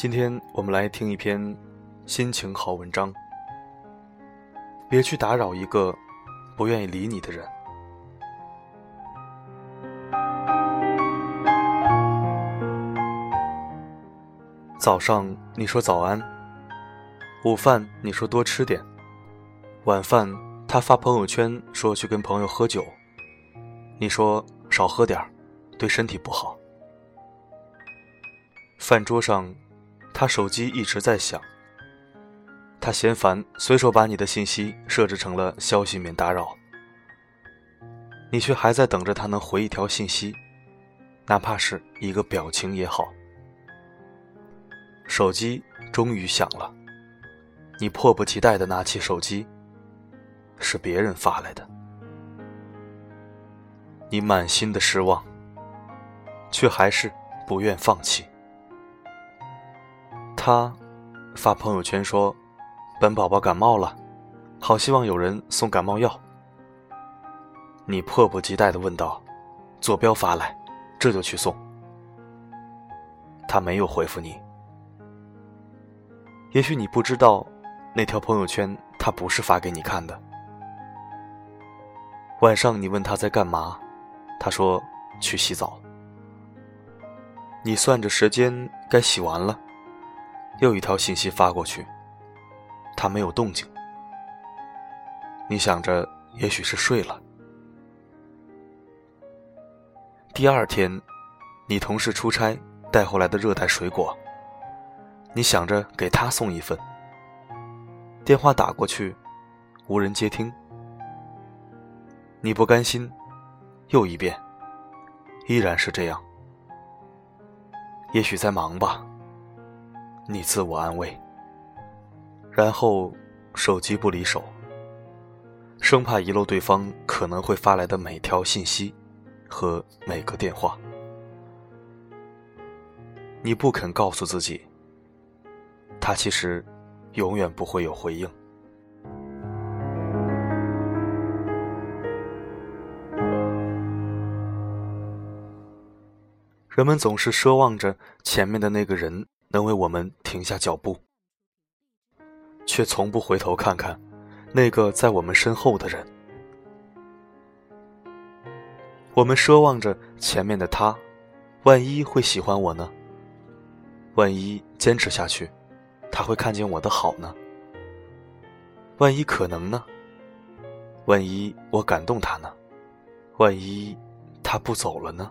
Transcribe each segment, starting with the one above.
今天我们来听一篇心情好文章。别去打扰一个不愿意理你的人。早上你说早安，午饭你说多吃点，晚饭他发朋友圈说去跟朋友喝酒，你说少喝点对身体不好。饭桌上。他手机一直在响，他嫌烦，随手把你的信息设置成了消息免打扰。你却还在等着他能回一条信息，哪怕是一个表情也好。手机终于响了，你迫不及待的拿起手机，是别人发来的。你满心的失望，却还是不愿放弃。他发朋友圈说：“本宝宝感冒了，好希望有人送感冒药。”你迫不及待的问道：“坐标发来，这就去送。”他没有回复你。也许你不知道，那条朋友圈他不是发给你看的。晚上你问他在干嘛，他说去洗澡。你算着时间，该洗完了。又一条信息发过去，他没有动静。你想着，也许是睡了。第二天，你同事出差带回来的热带水果，你想着给他送一份。电话打过去，无人接听。你不甘心，又一遍，依然是这样。也许在忙吧。你自我安慰，然后手机不离手，生怕遗漏对方可能会发来的每条信息和每个电话。你不肯告诉自己，他其实永远不会有回应。人们总是奢望着前面的那个人。能为我们停下脚步，却从不回头看看那个在我们身后的人。我们奢望着前面的他，万一会喜欢我呢？万一坚持下去，他会看见我的好呢？万一可能呢？万一我感动他呢？万一他不走了呢？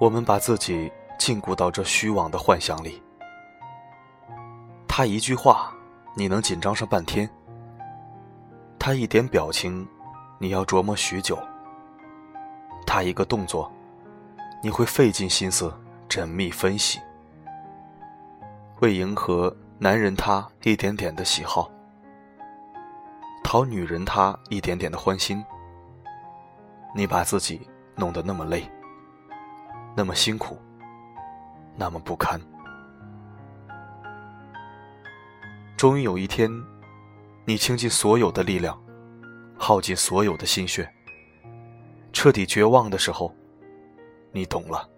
我们把自己。禁锢到这虚妄的幻想里，他一句话，你能紧张上半天；他一点表情，你要琢磨许久；他一个动作，你会费尽心思缜密分析。为迎合男人他一点点的喜好，讨女人他一点点的欢心，你把自己弄得那么累，那么辛苦。那么不堪。终于有一天，你倾尽所有的力量，耗尽所有的心血，彻底绝望的时候，你懂了，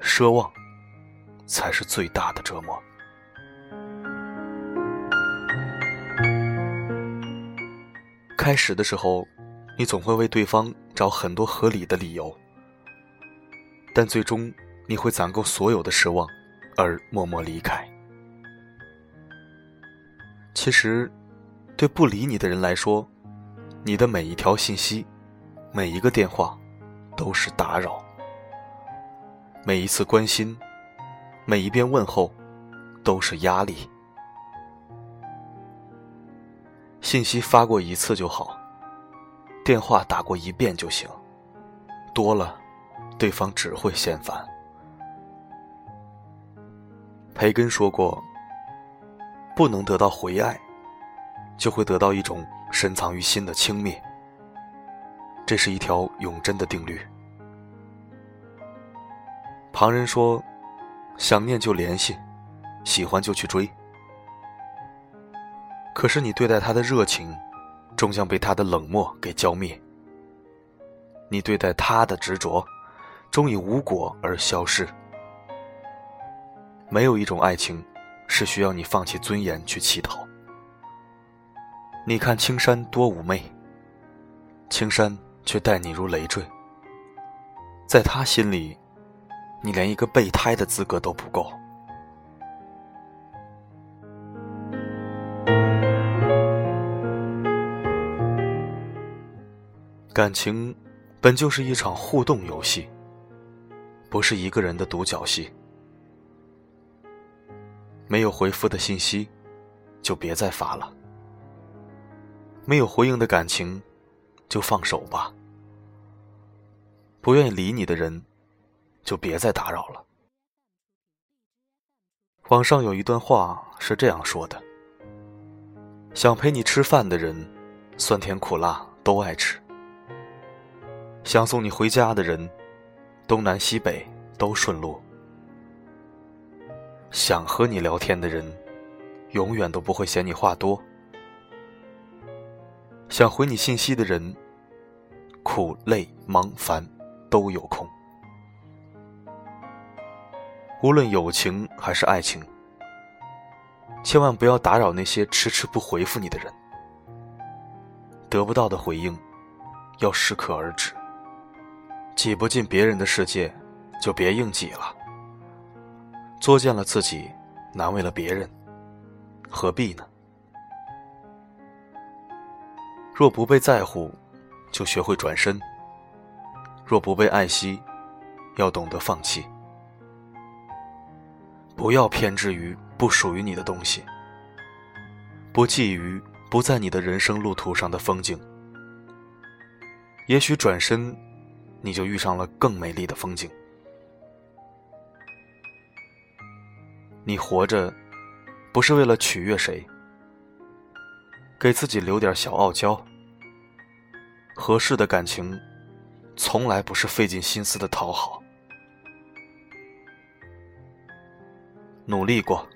奢望才是最大的折磨。开始的时候，你总会为对方找很多合理的理由，但最终。你会攒够所有的失望，而默默离开。其实，对不理你的人来说，你的每一条信息、每一个电话，都是打扰；每一次关心、每一遍问候，都是压力。信息发过一次就好，电话打过一遍就行，多了。对方只会嫌烦。培根说过：“不能得到回爱，就会得到一种深藏于心的轻蔑。”这是一条永贞的定律。旁人说：“想念就联系，喜欢就去追。”可是你对待他的热情，终将被他的冷漠给浇灭；你对待他的执着，终以无果而消逝。没有一种爱情，是需要你放弃尊严去乞讨。你看青山多妩媚，青山却待你如累赘。在他心里，你连一个备胎的资格都不够。感情本就是一场互动游戏，不是一个人的独角戏。没有回复的信息，就别再发了；没有回应的感情，就放手吧。不愿意理你的人，就别再打扰了。网上有一段话是这样说的：想陪你吃饭的人，酸甜苦辣都爱吃。想送你回家的人，东南西北都顺路；想和你聊天的人，永远都不会嫌你话多；想回你信息的人，苦累忙烦都有空。无论友情还是爱情，千万不要打扰那些迟迟不回复你的人。得不到的回应，要适可而止。挤不进别人的世界，就别硬挤了。作践了自己，难为了别人，何必呢？若不被在乎，就学会转身；若不被爱惜，要懂得放弃。不要偏执于不属于你的东西，不觊觎不在你的人生路途上的风景。也许转身。你就遇上了更美丽的风景。你活着，不是为了取悦谁，给自己留点小傲娇。合适的感情，从来不是费尽心思的讨好。努力过，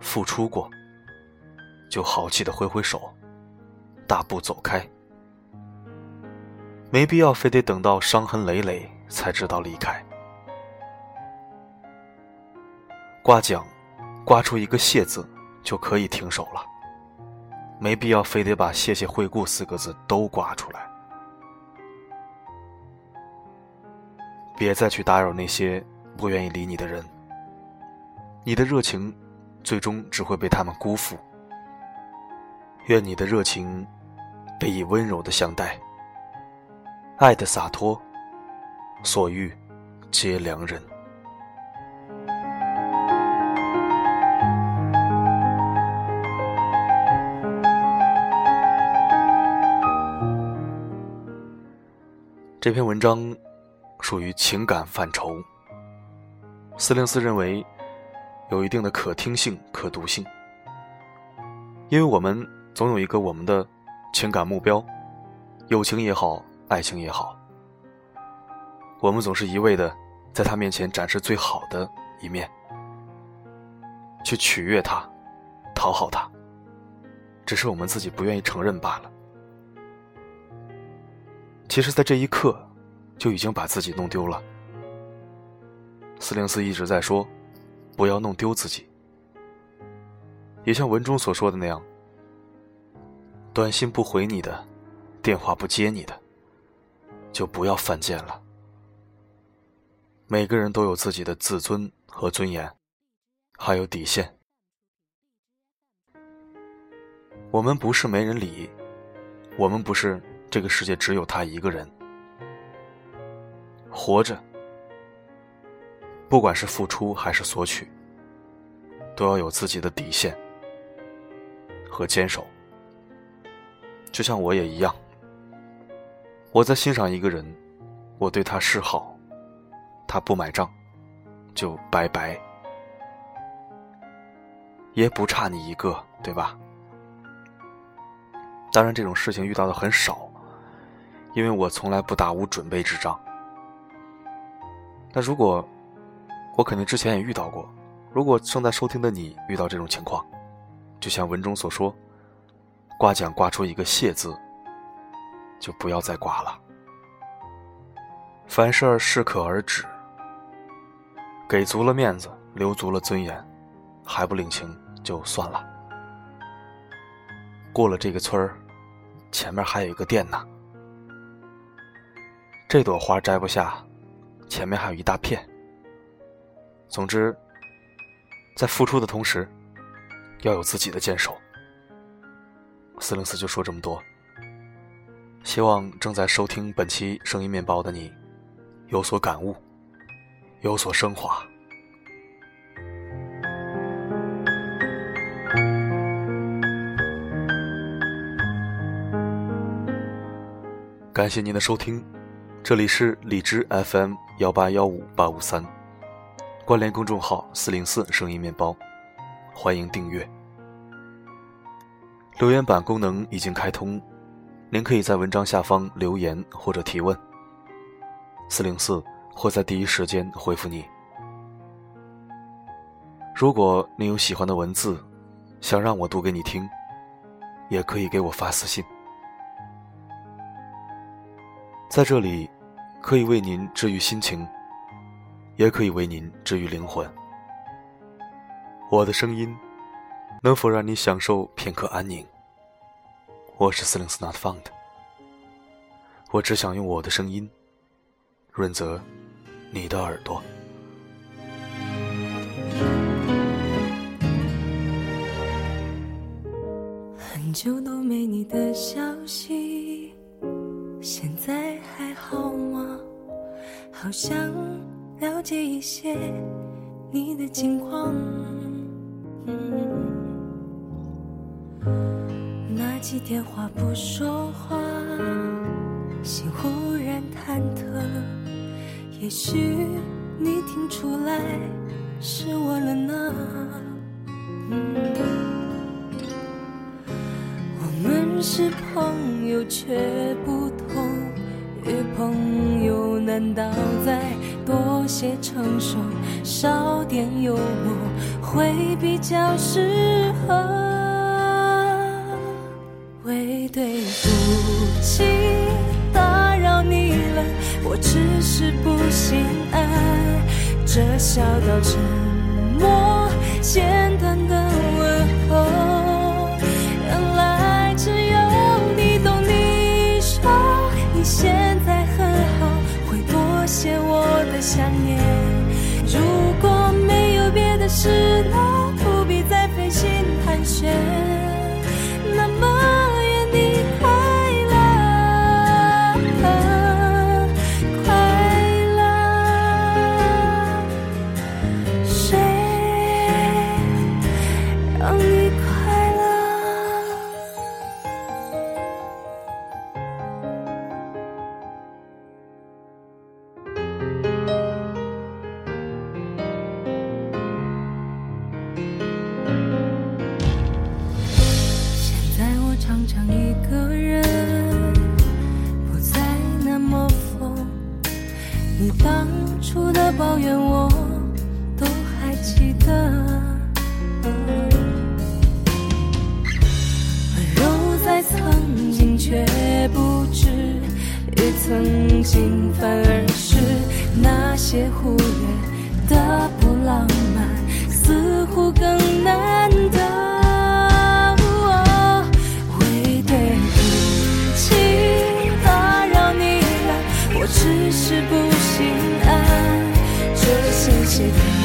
付出过，就豪气的挥挥手，大步走开。没必要非得等到伤痕累累才知道离开。刮奖，刮出一个谢字就可以停手了。没必要非得把“谢谢惠顾”四个字都刮出来。别再去打扰那些不愿意理你的人。你的热情，最终只会被他们辜负。愿你的热情，被以温柔的相待。爱的洒脱，所遇皆良人。这篇文章属于情感范畴。四零四认为有一定的可听性、可读性，因为我们总有一个我们的情感目标，友情也好。爱情也好，我们总是一味的在他面前展示最好的一面，去取悦他，讨好他，只是我们自己不愿意承认罢了。其实，在这一刻，就已经把自己弄丢了。四零四一直在说，不要弄丢自己，也像文中所说的那样，短信不回你的，电话不接你的。就不要犯贱了。每个人都有自己的自尊和尊严，还有底线。我们不是没人理，我们不是这个世界只有他一个人。活着，不管是付出还是索取，都要有自己的底线和坚守。就像我也一样。我在欣赏一个人，我对他示好，他不买账，就拜拜，也不差你一个，对吧？当然，这种事情遇到的很少，因为我从来不打无准备之仗。那如果我肯定之前也遇到过，如果正在收听的你遇到这种情况，就像文中所说，刮奖刮出一个谢字，就不要再刮了。凡事适可而止，给足了面子，留足了尊严，还不领情就算了。过了这个村儿，前面还有一个店呢。这朵花摘不下，前面还有一大片。总之，在付出的同时，要有自己的坚守。四零四就说这么多。希望正在收听本期声音面包的你。有所感悟，有所升华。感谢您的收听，这里是荔枝 FM 幺八幺五八五三，关联公众号四零四声音面包，欢迎订阅。留言板功能已经开通，您可以在文章下方留言或者提问。四零四会在第一时间回复你。如果你有喜欢的文字，想让我读给你听，也可以给我发私信。在这里，可以为您治愈心情，也可以为您治愈灵魂。我的声音，能否让你享受片刻安宁？我是四零四 Not Found，我只想用我的声音。润泽，你的耳朵。很久都没你的消息，现在还好吗？好想了解一些你的近况。拿起电话不说话，心忽然忐忑。也许你听出来是我了呢。我们是朋友却不友难道再多些成熟，少点幽默会比较适合？为对不起打扰你了，我只是不。心安，这小到沉默、简短的寒当初的抱怨我都还记得，温柔在曾经却不知，与曾经反而是那些忽略的不浪漫，似乎更难得。为对不起打扰你了，我只是不心。些期待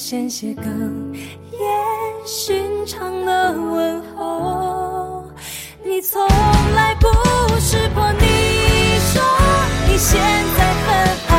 鲜血哽咽寻常的问候，你从来不识破。你说你现在很。